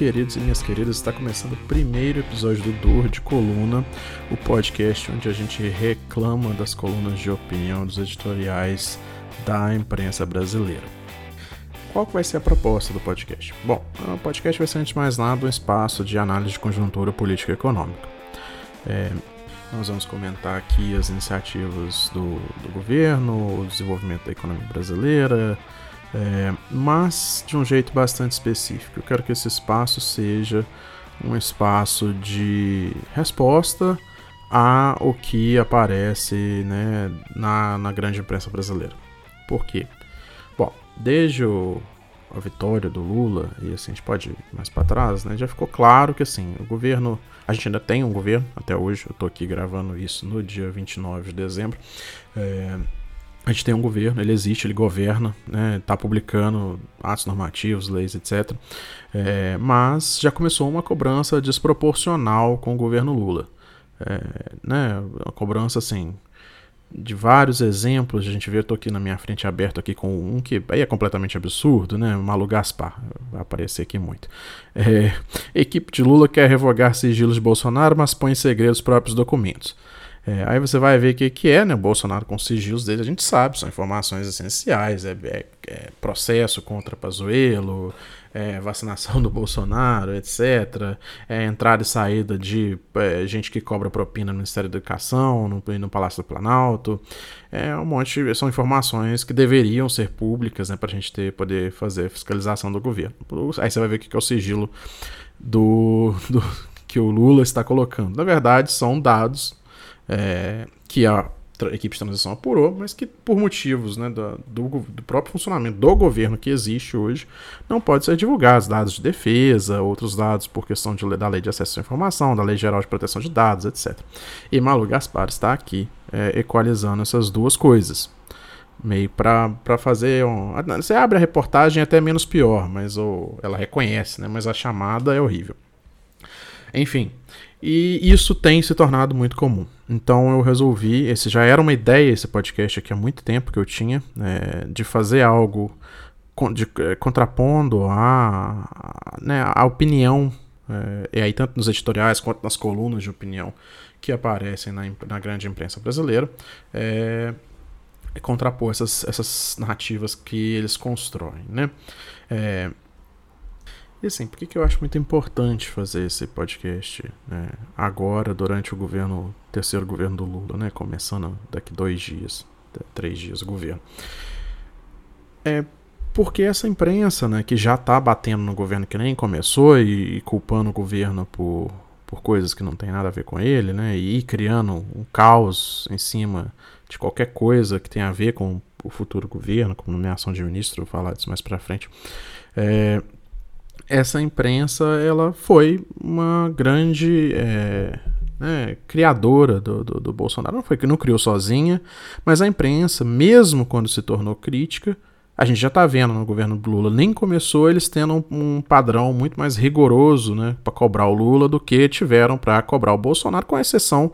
Queridos e minhas queridas, está começando o primeiro episódio do Dor de Coluna, o podcast onde a gente reclama das colunas de opinião dos editoriais da imprensa brasileira. Qual vai ser a proposta do podcast? Bom, o podcast vai ser, antes de mais nada, um espaço de análise de conjuntura política e econômica. É, nós vamos comentar aqui as iniciativas do, do governo, o desenvolvimento da economia brasileira, é, mas de um jeito bastante específico. Eu quero que esse espaço seja um espaço de resposta a o que aparece né, na, na grande imprensa brasileira. Por quê? Bom, desde o, a vitória do Lula, e assim a gente pode ir mais para trás, né, já ficou claro que assim, o governo, a gente ainda tem um governo, até hoje, eu estou aqui gravando isso no dia 29 de dezembro, é, a gente tem um governo, ele existe, ele governa, está né, publicando atos normativos, leis, etc. É, mas já começou uma cobrança desproporcional com o governo Lula. É, né, uma cobrança assim de vários exemplos, a gente vê, eu tô aqui na minha frente aberto aqui com um que aí é completamente absurdo, né? Malu Gaspar, vai aparecer aqui muito. É, equipe de Lula quer revogar sigilos de Bolsonaro, mas põe em segredo os próprios documentos. É, aí você vai ver o que, que é, né? O Bolsonaro com sigilos dele, a gente sabe, são informações essenciais, é, é, é processo contra Pazuello, é, vacinação do Bolsonaro, etc. É, entrada e saída de é, gente que cobra propina no Ministério da Educação, no, no Palácio do Planalto. É um monte, são informações que deveriam ser públicas, né? Para a gente ter, poder fazer fiscalização do governo. Aí você vai ver o que é o sigilo do, do que o Lula está colocando. Na verdade, são dados é, que a equipe de transição apurou, mas que por motivos né, do, do, próprio funcionamento do governo que existe hoje, não pode ser divulgados dados de defesa, outros dados por questão de, da lei de acesso à informação, da lei geral de proteção de dados, etc. E Malu Gaspar está aqui é, equalizando essas duas coisas. Meio para fazer. Um, você abre a reportagem é até menos pior, mas ela reconhece, né? Mas a chamada é horrível. Enfim, e isso tem se tornado muito comum. Então eu resolvi, esse já era uma ideia, esse podcast aqui há muito tempo que eu tinha, é, de fazer algo de, é, contrapondo a, né, a opinião, é, e aí tanto nos editoriais quanto nas colunas de opinião que aparecem na, na grande imprensa brasileira, é, contrapor essas, essas narrativas que eles constroem. Né? É, e assim, por que, que eu acho muito importante fazer esse podcast né, agora, durante o governo, terceiro governo do Lula, né? Começando daqui dois dias, três dias o governo. É porque essa imprensa, né, que já tá batendo no governo que nem começou e, e culpando o governo por, por coisas que não tem nada a ver com ele, né, e criando um caos em cima de qualquer coisa que tenha a ver com o futuro governo, como nomeação de ministro, vou falar disso mais para frente. É, essa imprensa ela foi uma grande é, né, criadora do, do, do, Bolsonaro. Não foi que não criou sozinha, mas a imprensa, mesmo quando se tornou crítica, a gente já está vendo no governo Lula, nem começou eles tendo um, um padrão muito mais rigoroso né, para cobrar o Lula do que tiveram para cobrar o Bolsonaro, com exceção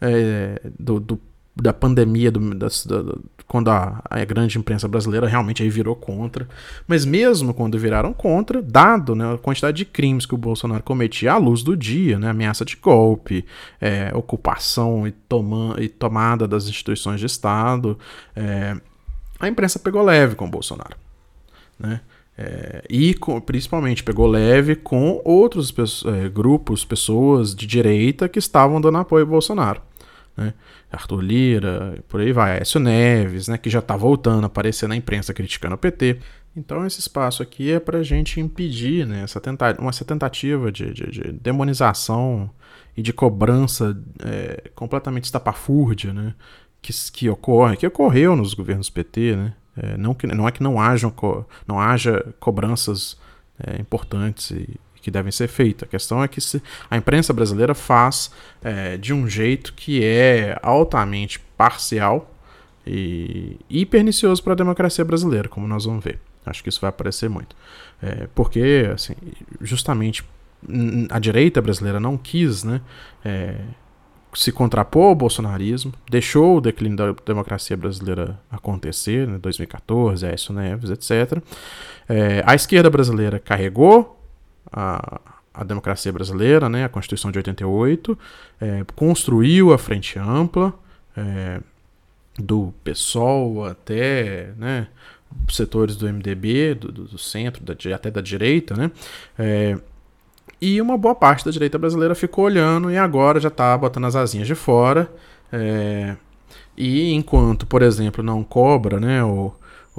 é, do, do da pandemia, do, da, da, quando a, a, grande imprensa brasileira realmente aí virou contra. Mas mesmo quando viraram contra, dado né, a quantidade de crimes que o Bolsonaro cometia à luz do dia, né, ameaça de golpe, é, ocupação e, toma, e, tomada das instituições de Estado, é, a imprensa pegou leve com o Bolsonaro. Né? É, e com, principalmente pegou leve com outros é, grupos, pessoas de direita que estavam dando apoio ao Bolsonaro né? Arthur Lira, por aí vai, Écio Neves, né, que já está voltando a aparecer na imprensa criticando o PT. Então esse espaço aqui é para a gente impedir né, essa, tenta uma, essa tentativa de, de, de, demonização e de cobrança é, completamente estapafúrdia né, que, que ocorre, que ocorreu nos governos PT. Né? É, não, que, não é que não, hajam, não haja cobranças é, importantes e, que devem ser feitas. A questão é que a imprensa brasileira faz é, de um jeito que é altamente parcial e, e pernicioso para a democracia brasileira, como nós vamos ver. Acho que isso vai aparecer muito. É, porque, assim, justamente a direita brasileira não quis né, é, se contrapor ao bolsonarismo, deixou o declínio da democracia brasileira acontecer, né, 2014, Aécio Neves, etc. É, a esquerda brasileira carregou a, a democracia brasileira, né, a Constituição de 88, é, construiu a frente ampla, é, do PSOL até né, setores do MDB, do, do centro, da, até da direita, né? É, e uma boa parte da direita brasileira ficou olhando e agora já está botando as asinhas de fora. É, e enquanto, por exemplo, não cobra né, o,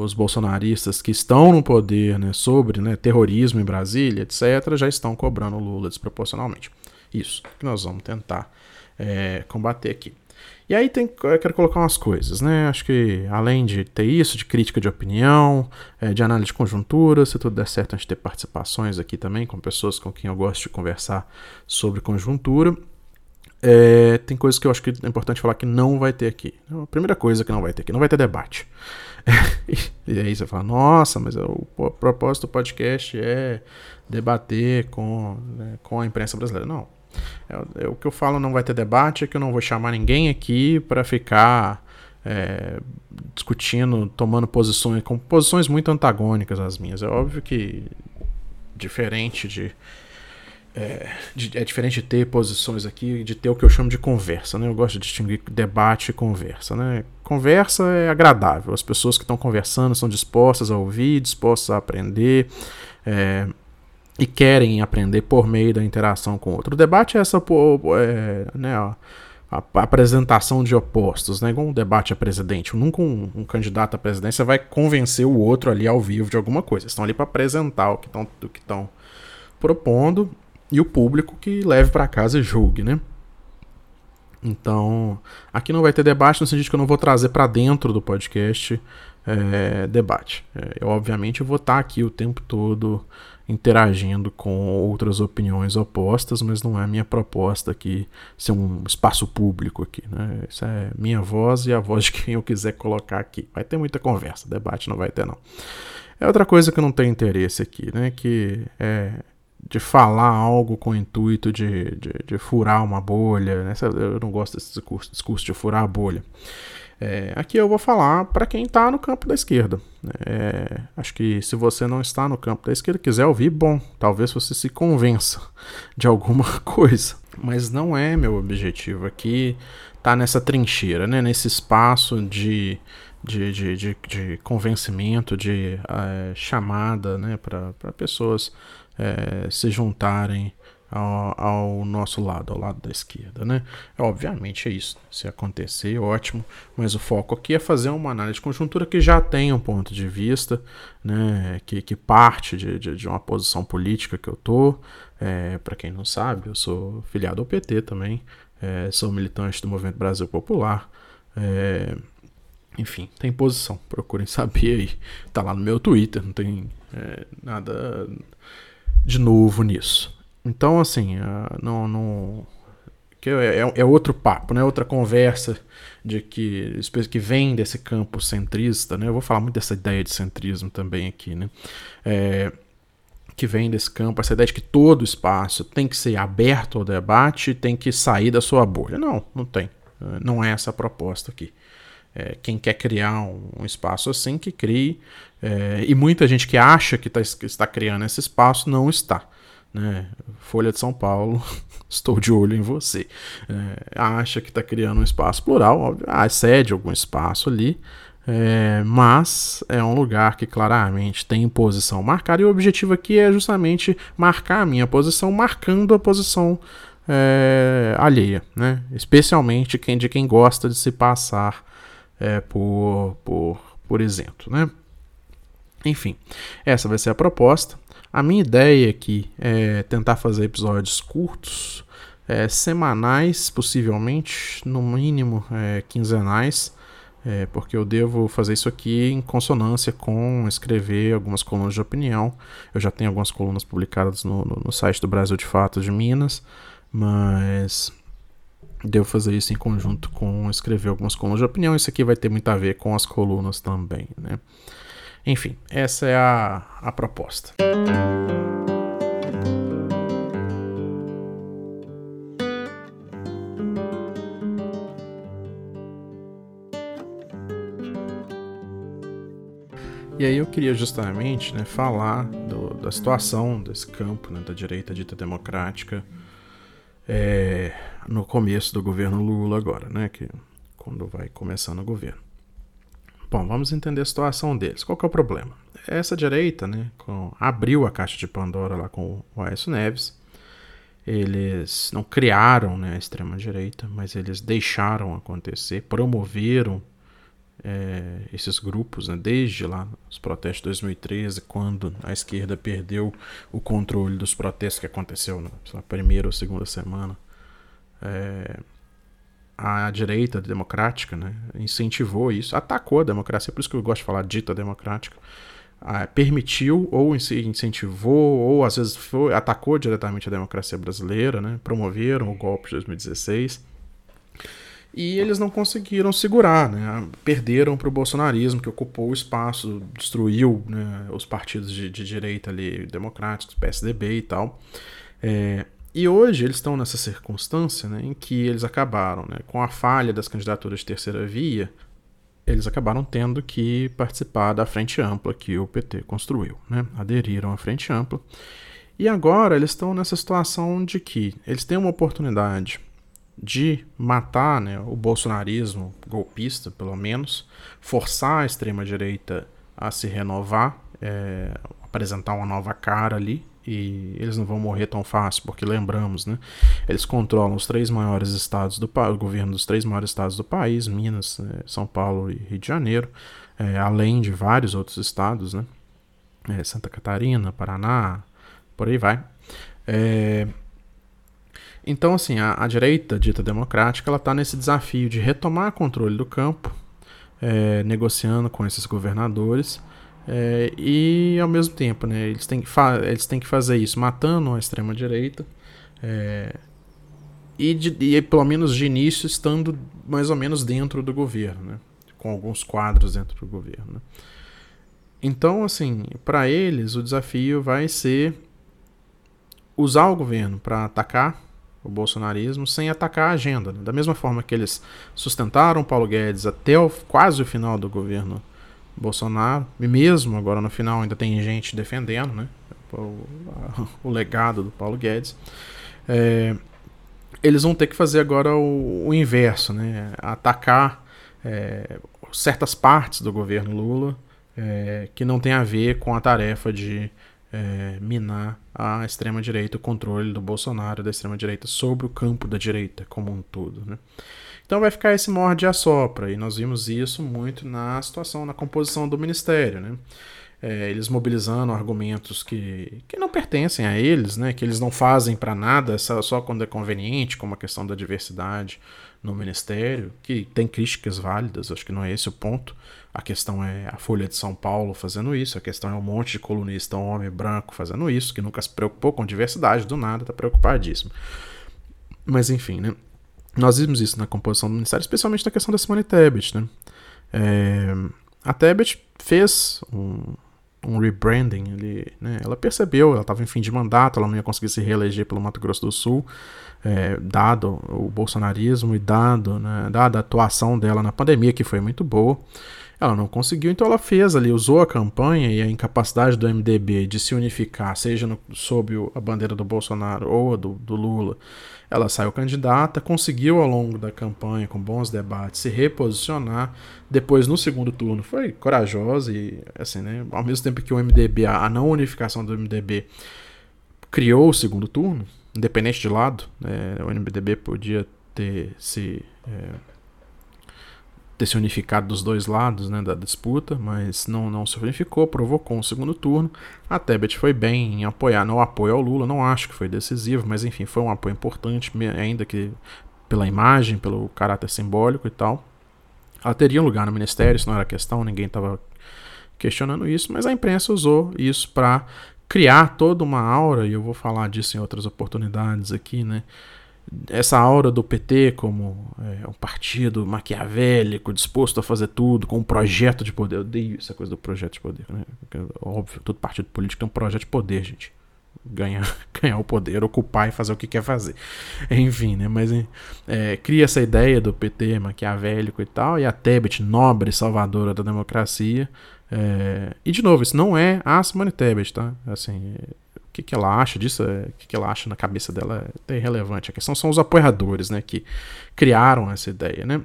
os bolsonaristas que estão no poder né, sobre né, terrorismo em Brasília, etc., já estão cobrando Lula desproporcionalmente. Isso que nós vamos tentar é, combater aqui. E aí tem, eu quero colocar umas coisas, né? Acho que além de ter isso, de crítica de opinião, é, de análise de conjuntura, se tudo der certo, a gente ter participações aqui também com pessoas com quem eu gosto de conversar sobre conjuntura. É, tem coisas que eu acho que é importante falar que não vai ter aqui. A primeira coisa que não vai ter aqui, não vai ter debate. e aí você fala, nossa, mas o, o propósito do podcast é debater com, né, com a imprensa brasileira. Não, é, é, o que eu falo não vai ter debate, é que eu não vou chamar ninguém aqui para ficar é, discutindo, tomando posições, com posições muito antagônicas às minhas. É óbvio que diferente de é, é, diferente de ter posições aqui, de ter o que eu chamo de conversa, né? Eu gosto de distinguir debate e conversa, né? Conversa é agradável, as pessoas que estão conversando são dispostas a ouvir, dispostas a aprender, é, e querem aprender por meio da interação com o outro. O debate é essa é, né, a, a, apresentação de opostos, né, igual um debate a presidente. Nunca um, um, candidato à presidência vai convencer o outro ali ao vivo de alguma coisa. Eles estão ali para apresentar o que estão propondo e o público que leve para casa e julgue, né? Então, aqui não vai ter debate no sentido que eu não vou trazer para dentro do podcast é, debate. É, eu, obviamente, vou estar tá aqui o tempo todo interagindo com outras opiniões opostas, mas não é minha proposta aqui ser um espaço público aqui, né? Isso é minha voz e a voz de quem eu quiser colocar aqui. Vai ter muita conversa, debate não vai ter não. É outra coisa que eu não tenho interesse aqui, né? Que é de falar algo com o intuito de, de, de furar uma bolha, né? Eu não gosto desse discurso, discurso de furar a bolha. É, aqui eu vou falar para quem está no campo da esquerda. É, acho que se você não está no campo da esquerda, quiser ouvir, bom, talvez você se convença de alguma coisa. Mas não é meu objetivo aqui estar tá nessa trincheira, né, nesse espaço de, de, de, de, de convencimento, de é, chamada né, para pessoas é, se juntarem ao, ao, nosso lado, ao lado da esquerda, né? Obviamente é isso. Se acontecer, ótimo. Mas o foco aqui é fazer uma análise de conjuntura que já tem um ponto de vista, né? Que, que parte de, de, de uma posição política que eu tô. É, Para quem não sabe, eu sou filiado ao PT também. É, sou militante do Movimento Brasil Popular. É, enfim, tem posição. Procurem saber aí. Tá lá no meu Twitter. Não tem é, nada de novo nisso. Então, assim, uh, não, não que é, é, é, outro papo, né? Outra conversa de que que vem desse campo centrista, né? Eu vou falar muito dessa ideia de centrismo também aqui, né? É, que vem desse campo, essa ideia de que todo espaço tem que ser aberto ao debate, tem que sair da sua bolha. Não, não tem. Não é essa a proposta aqui. É, quem quer criar um, espaço assim, que crie. É, e muita gente que acha que, tá, que está criando esse espaço não está. Né? Folha de São Paulo, estou de olho em você. É, acha que está criando um espaço plural, óbvio, ah, cede algum espaço ali, é, mas é um lugar que claramente tem posição marcada, e o objetivo aqui é justamente marcar a minha posição, marcando a posição é, alheia, né? especialmente quem, de quem gosta de se passar é, por, por, por exemplo. Né? Enfim, essa vai ser a proposta. A minha ideia aqui é tentar fazer episódios curtos, é, semanais, possivelmente, no mínimo é, quinzenais, é, porque eu devo fazer isso aqui em consonância com escrever algumas colunas de opinião. Eu já tenho algumas colunas publicadas no, no, no site do Brasil de Fato de Minas, mas devo fazer isso em conjunto com escrever algumas colunas de opinião. Isso aqui vai ter muito a ver com as colunas também, né? Enfim, essa é a, a proposta. E aí eu queria justamente né, falar do, da situação desse campo né, da direita dita democrática é, no começo do governo Lula agora, né? Que quando vai começando o governo. Bom, vamos entender a situação deles. Qual que é o problema? Essa direita, né, com, abriu a caixa de Pandora lá com o Aécio Neves. Eles não criaram né, a extrema-direita, mas eles deixaram acontecer, promoveram é, esses grupos, né, desde lá os protestos de 2013, quando a esquerda perdeu o controle dos protestos que aconteceu na primeira ou segunda semana. É, a direita democrática né, incentivou isso, atacou a democracia, por isso que eu gosto de falar dita democrática, permitiu ou incentivou ou às vezes foi, atacou diretamente a democracia brasileira, né, promoveram o golpe de 2016 e eles não conseguiram segurar, né, perderam para o bolsonarismo que ocupou o espaço, destruiu né, os partidos de, de direita ali democráticos, PSDB e tal. É, e hoje eles estão nessa circunstância né, em que eles acabaram, né, com a falha das candidaturas de terceira via, eles acabaram tendo que participar da frente ampla que o PT construiu. Né, aderiram à frente ampla. E agora eles estão nessa situação de que eles têm uma oportunidade de matar né, o bolsonarismo golpista, pelo menos, forçar a extrema-direita a se renovar, é, apresentar uma nova cara ali, e eles não vão morrer tão fácil, porque lembramos, né? Eles controlam os três maiores estados do país, o governo dos três maiores estados do país, Minas, é, São Paulo e Rio de Janeiro, é, além de vários outros estados, né? É, Santa Catarina, Paraná, por aí vai. É, então, assim, a, a, direita dita democrática, ela está nesse desafio de retomar controle do campo, é, negociando com esses governadores é, e ao mesmo tempo, né, eles, têm que eles têm que fazer isso matando a extrema-direita é, e, de, e, pelo menos de início, estando mais ou menos dentro do governo, né, com alguns quadros dentro do governo. Né. Então, assim, para eles, o desafio vai ser usar o governo para atacar o bolsonarismo sem atacar a agenda. Né? Da mesma forma que eles sustentaram Paulo Guedes até o, quase o final do governo Bolsonaro, e mesmo agora no final ainda tem gente defendendo né, o, o legado do Paulo Guedes, é, eles vão ter que fazer agora o, o inverso, né, atacar é, certas partes do governo Lula é, que não tem a ver com a tarefa de é, minar a extrema-direita, o controle do Bolsonaro da extrema-direita sobre o campo da direita como um todo. Né? Então vai ficar esse morde a sopra, e nós vimos isso muito na situação, na composição do ministério, né? É, eles mobilizando argumentos que, que não pertencem a eles, né? Que eles não fazem para nada, só quando é conveniente, como a questão da diversidade no ministério, que tem críticas válidas, acho que não é esse o ponto. A questão é a Folha de São Paulo fazendo isso, a questão é um monte de colunista homem branco fazendo isso, que nunca se preocupou com diversidade, do nada tá preocupadíssimo. Mas enfim, né? Nós vimos isso na composição do ministério, especialmente na questão da Simone Tebet. Né? É, a Tebet fez um, um rebranding. ali, né? Ela percebeu, ela estava em fim de mandato, ela não ia conseguir se reeleger pelo Mato Grosso do Sul, é, dado o bolsonarismo e dado, né, dada a atuação dela na pandemia, que foi muito boa. Ela não conseguiu, então ela fez ali, usou a campanha e a incapacidade do MDB de se unificar, seja no, sob a bandeira do Bolsonaro ou a do, do Lula. Ela saiu candidata, conseguiu ao longo da campanha, com bons debates, se reposicionar. Depois, no segundo turno, foi corajosa e, assim, né, ao mesmo tempo que o MDB, a não unificação do MDB, criou o segundo turno, independente de lado, né, o MDB podia ter se. É, ter se unificado dos dois lados né, da disputa, mas não, não se unificou, provocou um segundo turno. A Tebet foi bem em apoiar, no apoio ao Lula, não acho que foi decisivo, mas enfim, foi um apoio importante, ainda que pela imagem, pelo caráter simbólico e tal. Ela teria um lugar no ministério, isso não era questão, ninguém estava questionando isso, mas a imprensa usou isso para criar toda uma aura, e eu vou falar disso em outras oportunidades aqui, né? Essa aura do PT como é, um partido maquiavélico, disposto a fazer tudo, com um projeto de poder. Eu odeio essa coisa do projeto de poder. Né? Óbvio, todo partido político tem um projeto de poder, gente. Ganhar, ganhar o poder, ocupar e fazer o que quer fazer. Enfim, né? Mas é, cria essa ideia do PT maquiavélico e tal, e a Tebet, nobre salvadora da democracia, É, e de novo, isso não é a Simone Tebet, tá? Assim, o que, que ela acha disso, é, o que, que ela acha na cabeça dela é irrelevante. A questão são os apoiadores, né, que criaram essa ideia, né?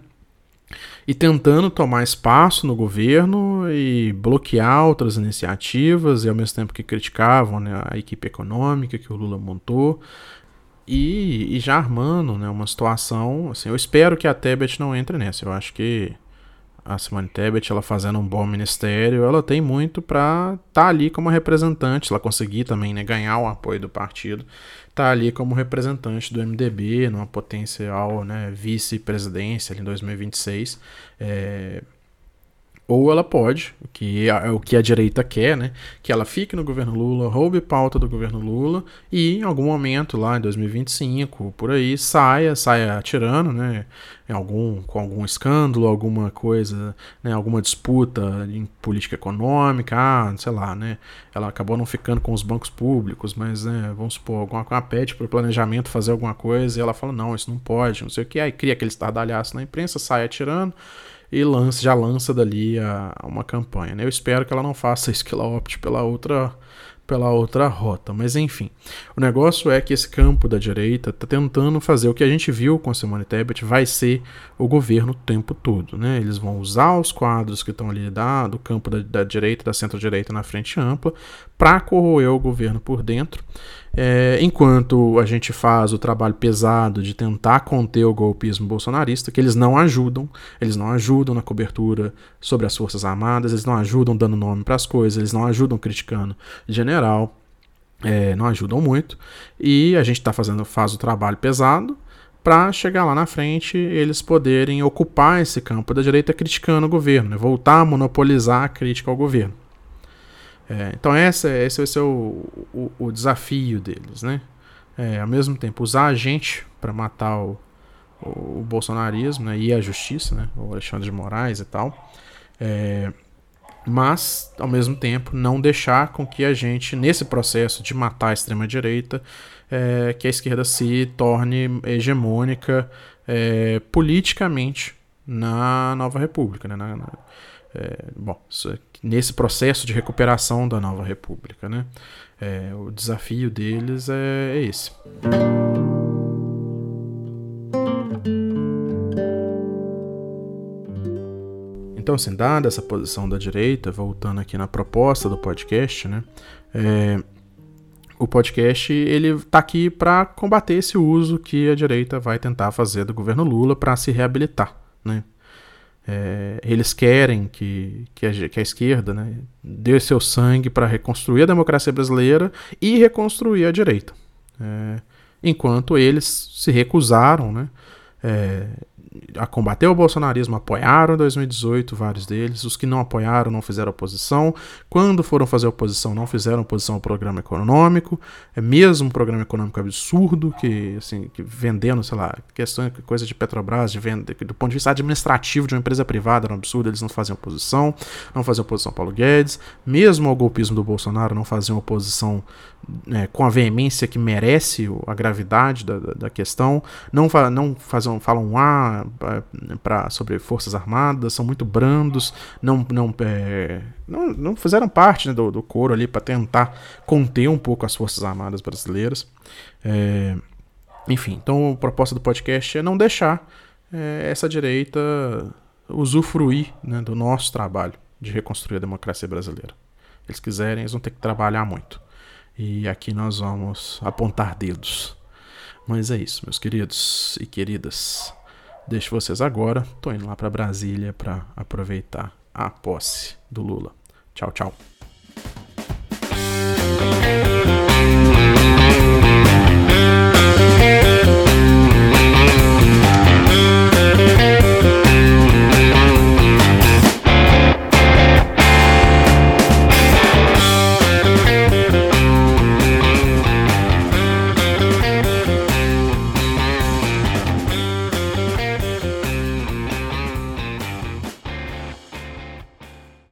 E tentando tomar espaço no governo e bloquear outras iniciativas, e ao mesmo tempo que criticavam né, a equipe econômica que o Lula montou, e, e já armando né, uma situação. Assim, eu espero que a Tebet não entre nessa. Eu acho que a Simone Tebet, ela fazendo um bom ministério, ela tem muito para estar tá ali como representante, ela conseguir também né, ganhar o apoio do partido, estar tá ali como representante do MDB numa potencial né, vice-presidência em 2026. É, ou ela pode, que é o que a direita quer, né? Que ela fique no governo Lula, roube pauta do governo Lula e em algum momento lá em 2025, por aí, saia, saia atirando, né? Em algum, com algum escândalo, alguma coisa, né? Alguma disputa em política econômica, ah, sei lá, né? Ela acabou não ficando com os bancos públicos, mas, né? Vamos supor, alguma coisa pede para o planejamento fazer alguma coisa e ela fala, não, isso não pode, não sei o que, aí cria aquele estardalhaço na imprensa, sai atirando e lança, já lança dali a, a uma campanha. Né? Eu espero que ela não faça isso, que ela opte pela outra pela outra rota. Mas enfim, o negócio é que esse campo da direita está tentando fazer o que a gente viu com a Simone Tebet, vai ser o governo o tempo todo. Né? Eles vão usar os quadros que estão ali da, do campo da, da direita, da centro-direita na frente ampla, para corroer o governo por dentro é, enquanto a gente faz o trabalho pesado de tentar conter o golpismo bolsonarista, que eles não ajudam, eles não ajudam na cobertura sobre as Forças Armadas, eles não ajudam dando nome para as coisas, eles não ajudam criticando general, é, não ajudam muito, e a gente tá fazendo, faz o trabalho pesado para chegar lá na frente eles poderem ocupar esse campo da direita criticando o governo, né? voltar a monopolizar a crítica ao governo. É, então essa, esse vai ser o, o, o desafio deles, né? É, ao mesmo tempo, usar a gente para matar o, o, o, bolsonarismo né? e a justiça, né? o Alexandre de Moraes e tal. É, mas, ao mesmo tempo, não deixar com que a gente, nesse processo de matar a extrema-direita, é, que a esquerda se torne hegemônica é, politicamente na nova república. Né? Na, na, é, bom, nesse processo de recuperação da nova república. Né? É, o desafio deles é, é esse. Então, assim, dada essa posição da direita, voltando aqui na proposta do podcast, né? É, o podcast ele tá aqui para combater esse uso que a direita vai tentar fazer do governo Lula para se reabilitar, né? É, eles querem que, que, a, que a esquerda né, dê seu sangue para reconstruir a democracia brasileira e reconstruir a direita. É, enquanto eles se recusaram né, é, a combater o bolsonarismo apoiaram em 2018, vários deles. Os que não apoiaram não fizeram oposição. Quando foram fazer oposição, não fizeram oposição ao programa econômico. É mesmo um programa econômico absurdo, que, assim, que vendendo, sei lá, questão, coisa de Petrobras, de venda, do ponto de vista administrativo de uma empresa privada, era um absurdo, eles não faziam oposição, não faziam oposição ao Paulo Guedes. Mesmo ao golpismo do Bolsonaro, não faziam oposição é, com a veemência que merece a gravidade da, da, da questão. Não, não fazem, falam ah, pra, sobre Forças Armadas, são muito brandos, não, não, é, não, não fizeram parte né, do, do coro ali para tentar conter um pouco as Forças Armadas brasileiras. É, enfim, então a proposta do podcast é não deixar é, essa direita usufruir né, do nosso trabalho de reconstruir a democracia brasileira. Eles quiserem, eles vão ter que trabalhar muito. E aqui nós vamos apontar dedos. Mas é isso, meus queridos e queridas. Deixo vocês agora. Tô indo lá para Brasília para aproveitar a posse do Lula. Tchau, tchau.